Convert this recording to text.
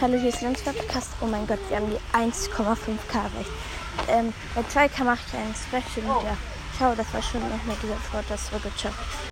Hallo, hier ist Landsberg Podcast. Oh mein Gott, wir haben die 1,5K recht. Ähm, bei 2k mache ich einen Special mit der. Ciao, das war schon noch mit dieser Frau. Das war gut. Ciao.